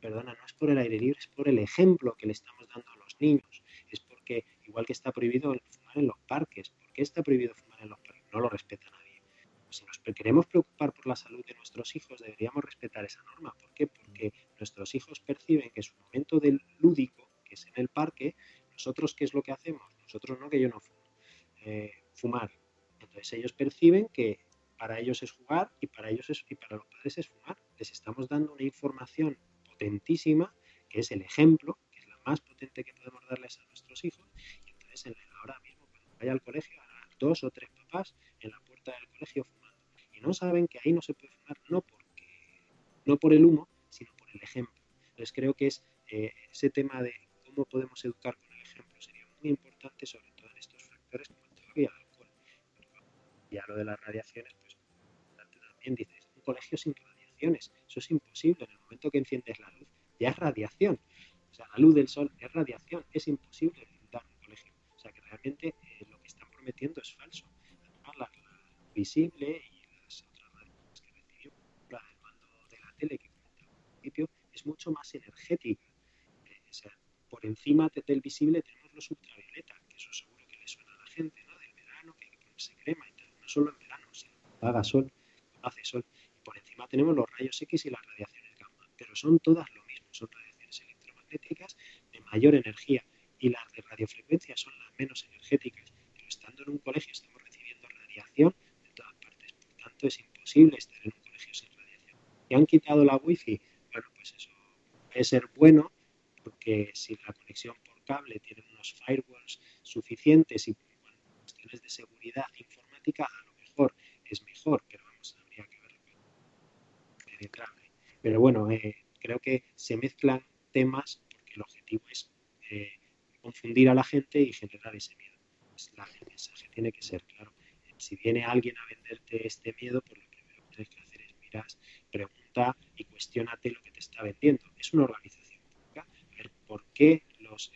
Perdona, no es por el aire libre, es por el ejemplo que le estamos dando a los niños. Es porque, igual que está prohibido fumar en los parques, ¿por qué está prohibido fumar en los parques? No lo respeta nadie. Si nos queremos preocupar por la salud de nuestros hijos, deberíamos respetar esa norma. ¿Por qué? Porque nuestros hijos perciben que su momento del lúdico, que es en el parque, nosotros, ¿qué es lo que hacemos? Nosotros no, que yo no fumo. Eh, fumar. Entonces ellos perciben que para ellos es jugar y para ellos es, y para los padres es fumar. Les estamos dando una información potentísima, que es el ejemplo, que es la más potente que podemos darles a nuestros hijos. Y entonces ahora mismo cuando vaya al colegio, habrá dos o tres papás en la puerta del colegio fumando. Y no saben que ahí no se puede fumar, no porque no por el humo, sino por el ejemplo. Entonces creo que es eh, ese tema de cómo podemos educar con el ejemplo sería muy importante, sobre todo en estos factores como y el alcohol. ya lo de las radiaciones, dices, un colegio sin radiaciones, eso es imposible. En el momento que enciendes la luz, ya es radiación. O sea, la luz del sol es radiación, es imposible dar un colegio. O sea, que realmente eh, lo que están prometiendo es falso. Además, la, visible y las otras radiaciones que recibimos, la del mando de la tele que comentaba al principio, es mucho más energética. Eh, o sea, por encima del visible tenemos los ultravioleta, que eso seguro que le suena a la gente, ¿no? Del verano, que hay que ponerse crema y tal. No solo en verano, sino haga sol hace sol. Y por encima tenemos los rayos X y las radiaciones gamma, pero son todas lo mismo, son radiaciones electromagnéticas de mayor energía y las de radiofrecuencia son las menos energéticas. Pero estando en un colegio estamos recibiendo radiación de todas partes, por tanto es imposible estar en un colegio sin radiación. ¿Y han quitado la wifi? Bueno, pues eso puede ser bueno porque si la conexión por cable tiene unos firewalls suficientes y cuestiones de seguridad informática, a lo mejor es mejor, pero pero bueno, eh, creo que se mezclan temas porque el objetivo es eh, confundir a la gente y generar ese miedo. Pues el mensaje tiene que ser claro. Si viene alguien a venderte este miedo, pues lo primero que tienes que hacer es mirar, pregunta y cuestionate lo que te está vendiendo. Es una organización pública. A ver, ¿por qué los,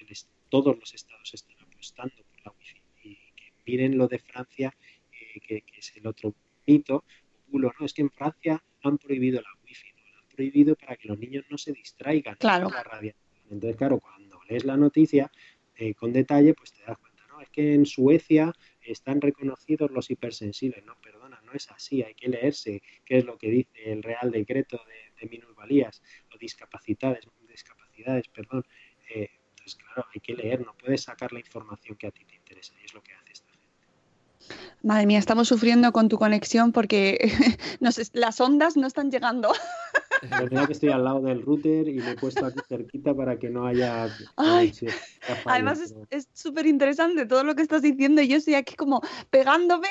todos los estados están apostando por la wifi? Y que miren lo de Francia, eh, que, es el otro mito, ¿no? Es que en Francia han prohibido la wifi, ¿no? La han prohibido para que los niños no se distraigan claro. con la radiación. Entonces, claro, cuando lees la noticia eh, con detalle, pues te das cuenta, ¿no? Es que en Suecia están reconocidos los hipersensibles, no, perdona, no es así, hay que leerse qué es lo que dice el Real Decreto de, de minusvalías o discapacidades, discapacidades, perdón. Eh, entonces, claro, hay que leer, no puedes sacar la información que a ti te interesa y es lo que hace. Madre mía, estamos sufriendo con tu conexión porque las ondas no están llegando. verdad que estoy al lado del router y me he puesto aquí cerquita para que no haya. además, es súper interesante todo lo que estás diciendo y yo estoy aquí como pegándome.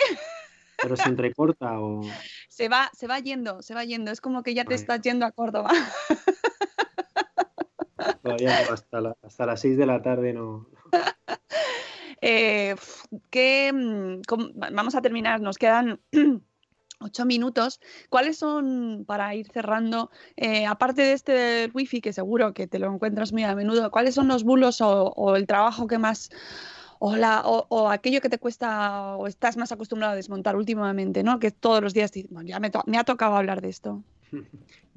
Pero se entrecorta o. Se va, se va yendo, se va yendo. Es como que ya te estás yendo a Córdoba. Todavía hasta, hasta las 6 de la tarde no. Eh, mm, vamos a terminar, nos quedan ocho minutos. ¿Cuáles son, para ir cerrando, eh, aparte de este wifi, que seguro que te lo encuentras muy a menudo, cuáles son los bulos o, el trabajo que más, o, o, aquello que te cuesta o estás más acostumbrado a desmontar últimamente, ¿no? Que todos los días ya me, ha tocado hablar de esto.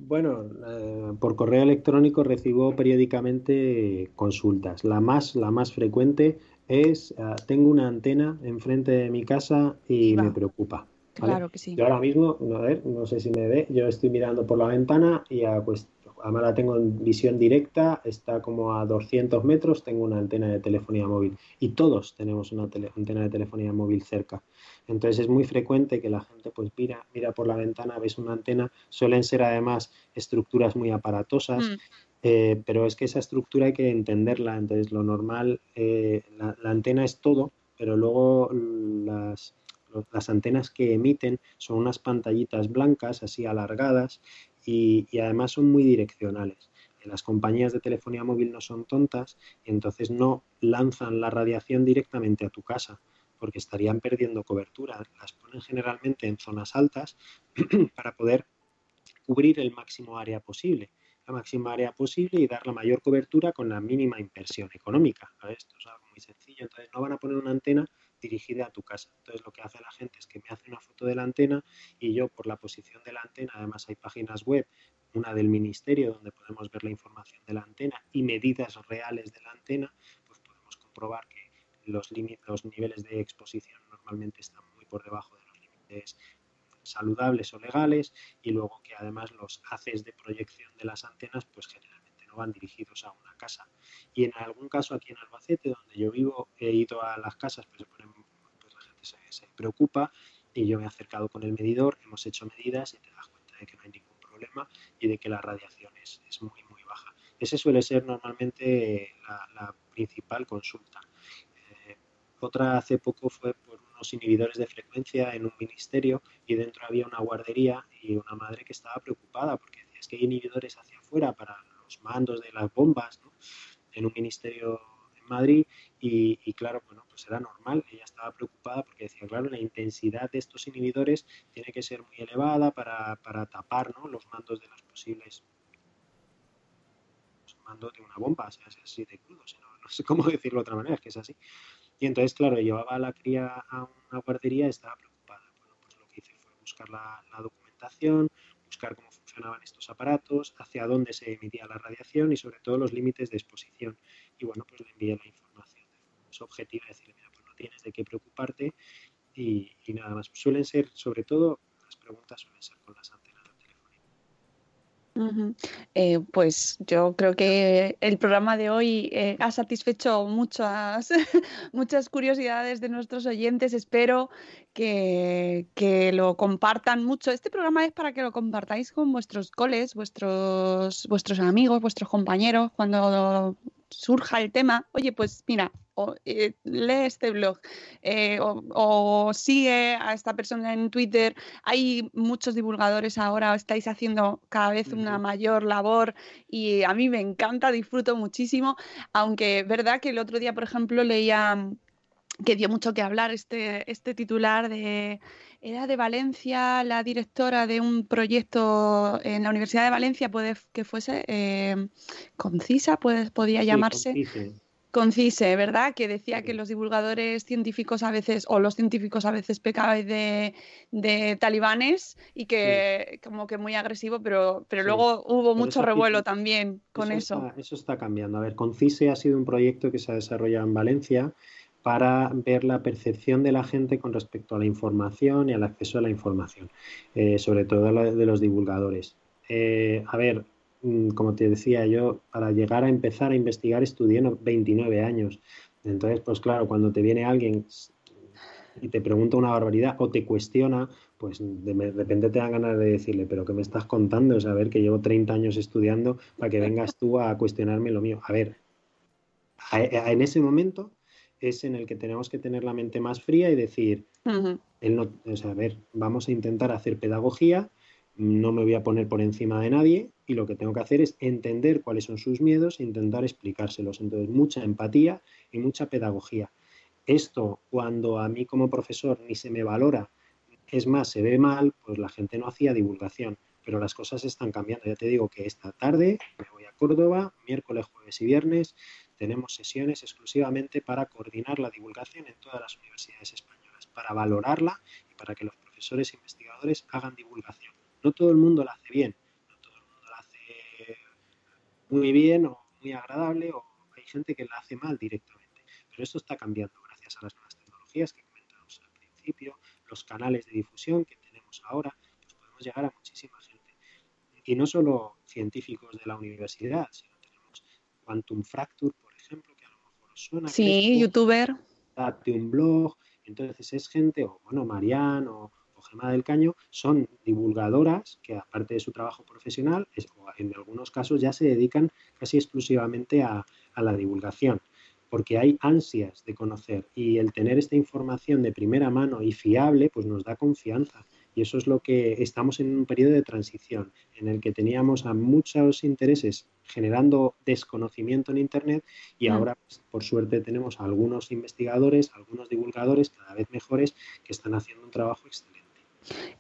Bueno, eh, por correo electrónico recibo periódicamente consultas. La más, la más frecuente es, ah, tengo una antena enfrente de mi casa y me preocupa. Claro que sí. Yo ahora mismo, a ver, no sé si me ve, yo estoy mirando por la ventana y a, pues, además la tengo en visión directa, está como a 200 metros, tengo una antena de telefonía móvil y todos tenemos una antena de telefonía móvil cerca. Entonces es muy frecuente que la gente pues mira, mira por la ventana, ves una antena, suelen ser además estructuras muy aparatosas. Mm. Eh, pero es que esa estructura hay que entenderla. Entonces, lo normal, eh, la, antena es todo, pero luego las, las, antenas que emiten son unas pantallitas blancas, así alargadas, y, además son muy direccionales. Las compañías de telefonía móvil no son tontas y entonces no lanzan la radiación directamente a tu casa porque estarían perdiendo cobertura. Las ponen generalmente en zonas altas para poder cubrir el máximo área posible la máxima área posible y dar la mayor cobertura con la mínima inversión económica. Esto es algo muy sencillo. Entonces no van a poner una antena dirigida a tu casa. Entonces lo que hace la gente es que me hace una foto de la antena y yo por la posición de la antena, además hay páginas web, una del ministerio donde podemos ver la información de la antena y medidas reales de la antena, pues podemos comprobar que los, los niveles de exposición normalmente están muy por debajo de los límites saludables o legales y luego que además los haces de proyección de las antenas pues generalmente no van dirigidos a una casa. Y en algún caso aquí en Albacete, donde yo vivo, he ido a las casas, pues, pues la gente se, preocupa y yo me he acercado con el medidor, hemos hecho medidas y te das cuenta de que no hay ningún problema y de que la radiación es, muy, muy baja. Ese suele ser normalmente la, principal consulta. Eh, otra hace poco fue por inhibidores de frecuencia en un ministerio y dentro había una guardería y una madre que estaba preocupada porque decía es que hay inhibidores hacia afuera para los mandos de las bombas en un ministerio en Madrid y, claro, bueno, pues era normal, ella estaba preocupada porque decía, claro, la intensidad de estos inhibidores tiene que ser muy elevada para, tapar los mandos de las posibles mandos de una bomba, o sea, es así de crudo, no sé cómo decirlo de otra manera, es que es así. Y entonces, claro, llevaba a la cría a una guardería y estaba preocupada. Bueno, pues lo que hice fue buscar la, documentación, buscar cómo funcionaban estos aparatos, hacia dónde se emitía la radiación y sobre todo los límites de exposición. Y bueno, pues le envié la información Es objetivo decirle, mira, pues no tienes de qué preocuparte y, nada más. Suelen ser, sobre todo, las preguntas suelen ser con las eh, pues yo creo que el programa de hoy eh, ha satisfecho muchas, muchas curiosidades de nuestros oyentes. Espero que, que, lo compartan mucho. Este programa es para que lo compartáis con vuestros coles, vuestros, vuestros amigos, vuestros compañeros, cuando surja el tema. Oye, pues mira, o, eh, lee este blog eh, o, sigue a esta persona en Twitter. Hay muchos divulgadores ahora, estáis haciendo cada vez una mayor labor y a mí me encanta, disfruto muchísimo, aunque verdad que el otro día, por ejemplo, leía que dio mucho que hablar este, este titular de era de Valencia, la directora de un proyecto en la Universidad de Valencia, puede que fuese eh, concisa, puede, podía llamarse concise, ¿verdad? Que decía que los divulgadores científicos a veces, o los científicos a veces pecaban de, talibanes y que como que muy agresivo, pero, pero luego hubo mucho revuelo también con eso. eso está cambiando. A ver, Concise ha sido un proyecto que se ha desarrollado en Valencia para ver la percepción de la gente con respecto a la información y al acceso a la información, eh, sobre todo de los divulgadores. Eh, a ver, como te decía yo, para llegar a empezar a investigar estudié 29 años. Entonces, pues claro, cuando te viene alguien y te pregunta una barbaridad o te cuestiona, pues de repente te dan ganas de decirle, pero ¿qué me estás contando? O sea, a ver, que llevo 30 años estudiando para que vengas tú a cuestionarme lo mío. A ver, en ese momento es en el que tenemos que tener la mente más fría y decir, o sea, a ver, vamos a intentar hacer pedagogía, no me voy a poner por encima de nadie y lo que tengo que hacer es entender cuáles son sus miedos e intentar explicárselos. Entonces, mucha empatía y mucha pedagogía. Esto, cuando a mí como profesor ni se me valora, es más, se ve mal, pues la gente no hacía divulgación. Pero las cosas están cambiando. Ya te digo que esta tarde me voy a Córdoba, miércoles, jueves y viernes, tenemos sesiones exclusivamente para coordinar la divulgación en todas las universidades españolas, para valorarla y para que los profesores e investigadores hagan divulgación. No todo el mundo la hace bien, no todo el mundo la hace muy bien o muy agradable, o hay gente que la hace mal directamente. Pero esto está cambiando gracias a las nuevas tecnologías que comentamos al principio, los canales de difusión que tenemos ahora, pues podemos llegar a muchísima gente. Y no solo científicos de la universidad, sino tenemos Quantum Fracture, Sí, youtuber. Date un blog. Entonces es gente, o bueno, Mariano o, Gemma del Caño, son divulgadoras que aparte de su trabajo profesional, en algunos casos ya se dedican casi exclusivamente a, a la divulgación porque hay ansias de conocer y el tener esta información de primera mano y fiable, pues nos da confianza. Y eso es lo que estamos en un periodo de transición en el que teníamos a muchos intereses generando desconocimiento en Internet y mm. ahora, pues, por suerte, tenemos a algunos investigadores, algunos divulgadores cada vez mejores que están haciendo un trabajo excelente.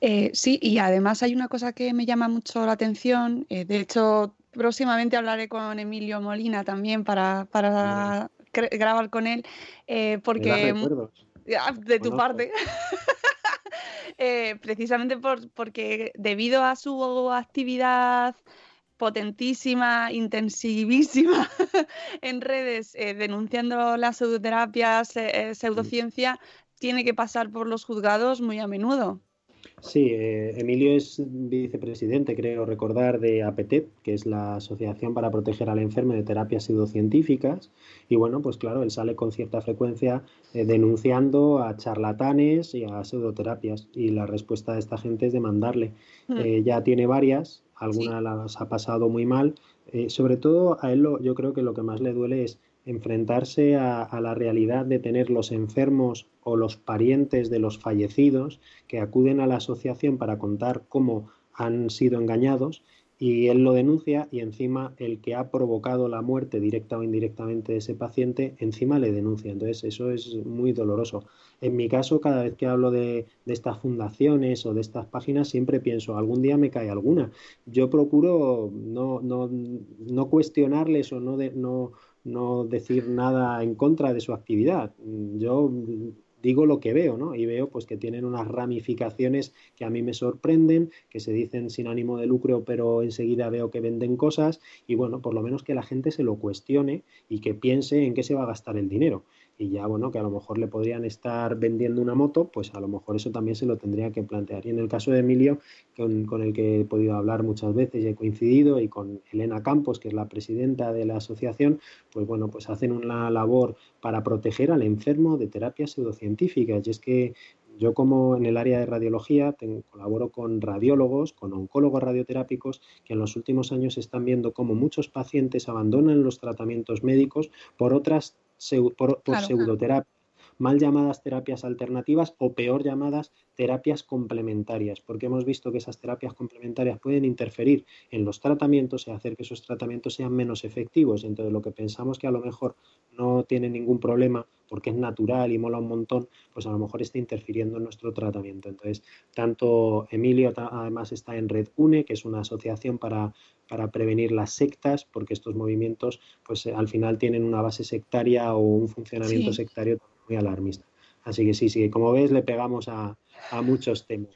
Eh, sí, y además hay una cosa que me llama mucho la atención. Eh, de hecho, próximamente hablaré con Emilio Molina también para, para grabar con él, eh, porque... De tu parte. Eh, precisamente por, porque debido a su actividad potentísima, intensivísima en redes, denunciando las pseudoterapias, pseudociencia, tiene que pasar por los juzgados muy a menudo. Sí, eh, Emilio es vicepresidente, creo recordar, de APETET, que es la Asociación para Proteger al Enfermo de Terapias Pseudocientíficas. Y bueno, pues claro, él sale con cierta frecuencia eh, denunciando a charlatanes y a pseudoterapias. Y la respuesta de esta gente es demandarle. Hmm. Eh, ya tiene varias, algunas las ha pasado muy mal. sobre todo a él lo, yo creo que lo que más le duele es enfrentarse a, la realidad de tener los enfermos o los parientes de los fallecidos que acuden a la asociación para contar cómo han sido engañados y él lo denuncia y encima el que ha provocado la muerte directa o indirectamente de ese paciente encima le denuncia. Entonces eso es muy doloroso. En mi caso, cada vez que hablo de, estas fundaciones o de estas páginas, siempre pienso, algún día me cae alguna. Yo procuro no, no, no cuestionarles o no, de, no, no decir nada en contra de su actividad. Yo digo lo que veo, ¿no? Y veo pues que tienen unas ramificaciones que a mí me sorprenden, que se dicen sin ánimo de lucro, pero enseguida veo que venden cosas y bueno, por lo menos que la gente se lo cuestione y que piense en qué se va a gastar el dinero y ya bueno, que a lo mejor le podrían estar vendiendo una moto, pues a lo mejor eso también se lo tendría que plantear. Y en el caso de Emilio, con, el que he podido hablar muchas veces y he coincidido, y con Elena Campos, que es la presidenta de la asociación, pues bueno, pues hacen una labor para proteger al enfermo de terapias pseudocientíficas. Y es que yo como en el área de radiología colaboro con radiólogos, con oncólogos radioterápicos que en los últimos años están viendo cómo muchos pacientes abandonan los tratamientos médicos por otras por, pseudoterapia, mal llamadas terapias alternativas o peor llamadas terapias complementarias, porque hemos visto que esas terapias complementarias pueden interferir en los tratamientos y hacer que esos tratamientos sean menos efectivos. Entonces, lo que pensamos que a lo mejor no tiene ningún problema porque es natural y mola un montón, pues a lo mejor está interfiriendo en nuestro tratamiento. Entonces, tanto Emilio además está en Red UNE, que es una asociación para, para prevenir las sectas, porque estos movimientos pues al final tienen una base sectaria o un funcionamiento sectario muy alarmista. Así que sí, sí, como ves, le pegamos a, muchos, temas,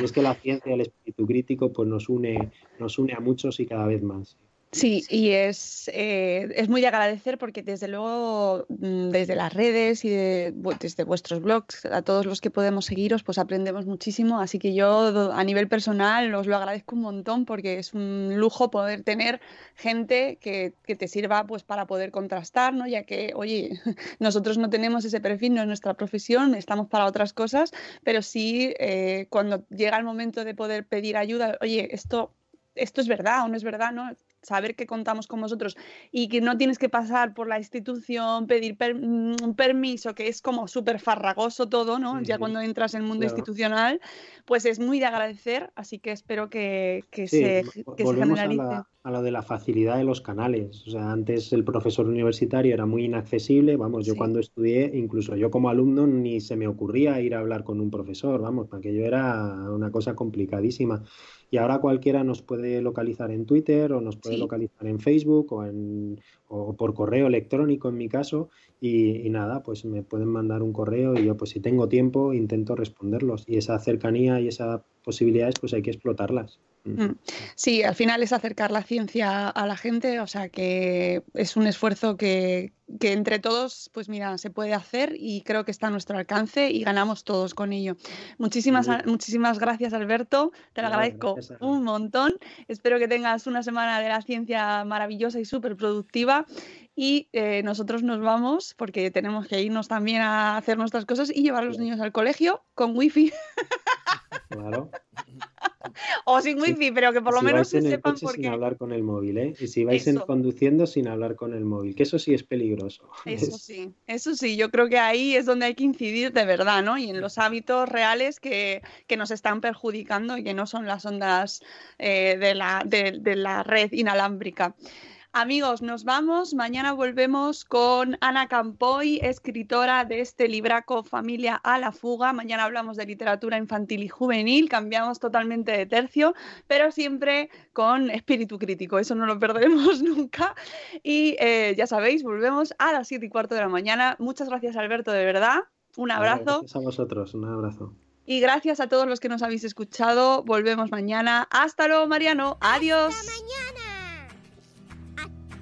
Y es que la ciencia y el espíritu crítico pues nos une, nos une a muchos y cada vez más. Sí, y es, eh, es muy de agradecer porque desde luego, mm, desde las redes y desde vuestros blogs, a todos los que podemos seguiros, pues aprendemos muchísimo. Así que yo a nivel personal os lo agradezco un montón porque es un lujo poder tener gente que, que te sirva pues para poder contrastar, ¿no? Ya que, oye, nosotros no tenemos ese perfil, no es nuestra profesión, estamos para otras cosas, pero sí eh, cuando llega el momento de poder pedir ayuda, oye, esto esto es verdad o no es verdad, ¿no? Saber que contamos con vosotros y que no tienes que pasar por la institución, pedir un mm, permiso, que es como súper farragoso todo, ¿no? Ya cuando entras en el mundo institucional, pues es muy de agradecer, así que espero que, se, que se generalice. A, a, lo de la facilidad de los canales, o sea, antes el profesor universitario era muy inaccesible, vamos, yo cuando estudié, incluso yo como alumno, ni se me ocurría ir a hablar con un profesor, vamos, porque yo era una cosa complicadísima. Y ahora cualquiera nos puede localizar en Twitter o nos puede localizar en Facebook o, en, o por correo electrónico en mi caso. Y, nada, pues me pueden mandar un correo y yo pues si tengo tiempo intento responderlos. Y esa cercanía y esas posibilidades pues hay que explotarlas. Mm. Sí, al final es acercar la ciencia a la gente, o sea que es un esfuerzo que, que, entre todos, pues mira, se puede hacer y creo que está a nuestro alcance y ganamos todos con ello. Muchísimas, muchísimas gracias, Alberto, te lo agradezco un montón. Espero que tengas una semana de la ciencia maravillosa y súper productiva y eh, nosotros nos vamos porque tenemos que irnos también a hacer nuestras cosas y llevar a los niños al colegio con wifi. Claro. O sin wifi, pero que por lo menos se sepan por qué. Sin hablar con el móvil, ¿eh? Y si vais conduciendo sin hablar con el móvil, que eso sí es peligroso. Eso sí, eso sí, yo creo que ahí es donde hay que incidir de verdad, ¿no? Y en los hábitos reales que, que nos están perjudicando y que no son las ondas eh, de, la, de la red inalámbrica. Amigos, nos vamos. Mañana volvemos con Ana Campoy, escritora de este libraco Familia a la Fuga. Mañana hablamos de literatura infantil y juvenil. Cambiamos totalmente de tercio, pero siempre con espíritu crítico. Eso no lo perderemos nunca. Y eh, ya sabéis, volvemos a las 7 y cuarto de la mañana. Muchas gracias, Alberto, de verdad. Un abrazo. Gracias a vosotros. Un abrazo. Y gracias a todos los que nos habéis escuchado. Volvemos mañana. Hasta luego, Mariano. Adiós. Hasta mañana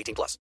18 plus.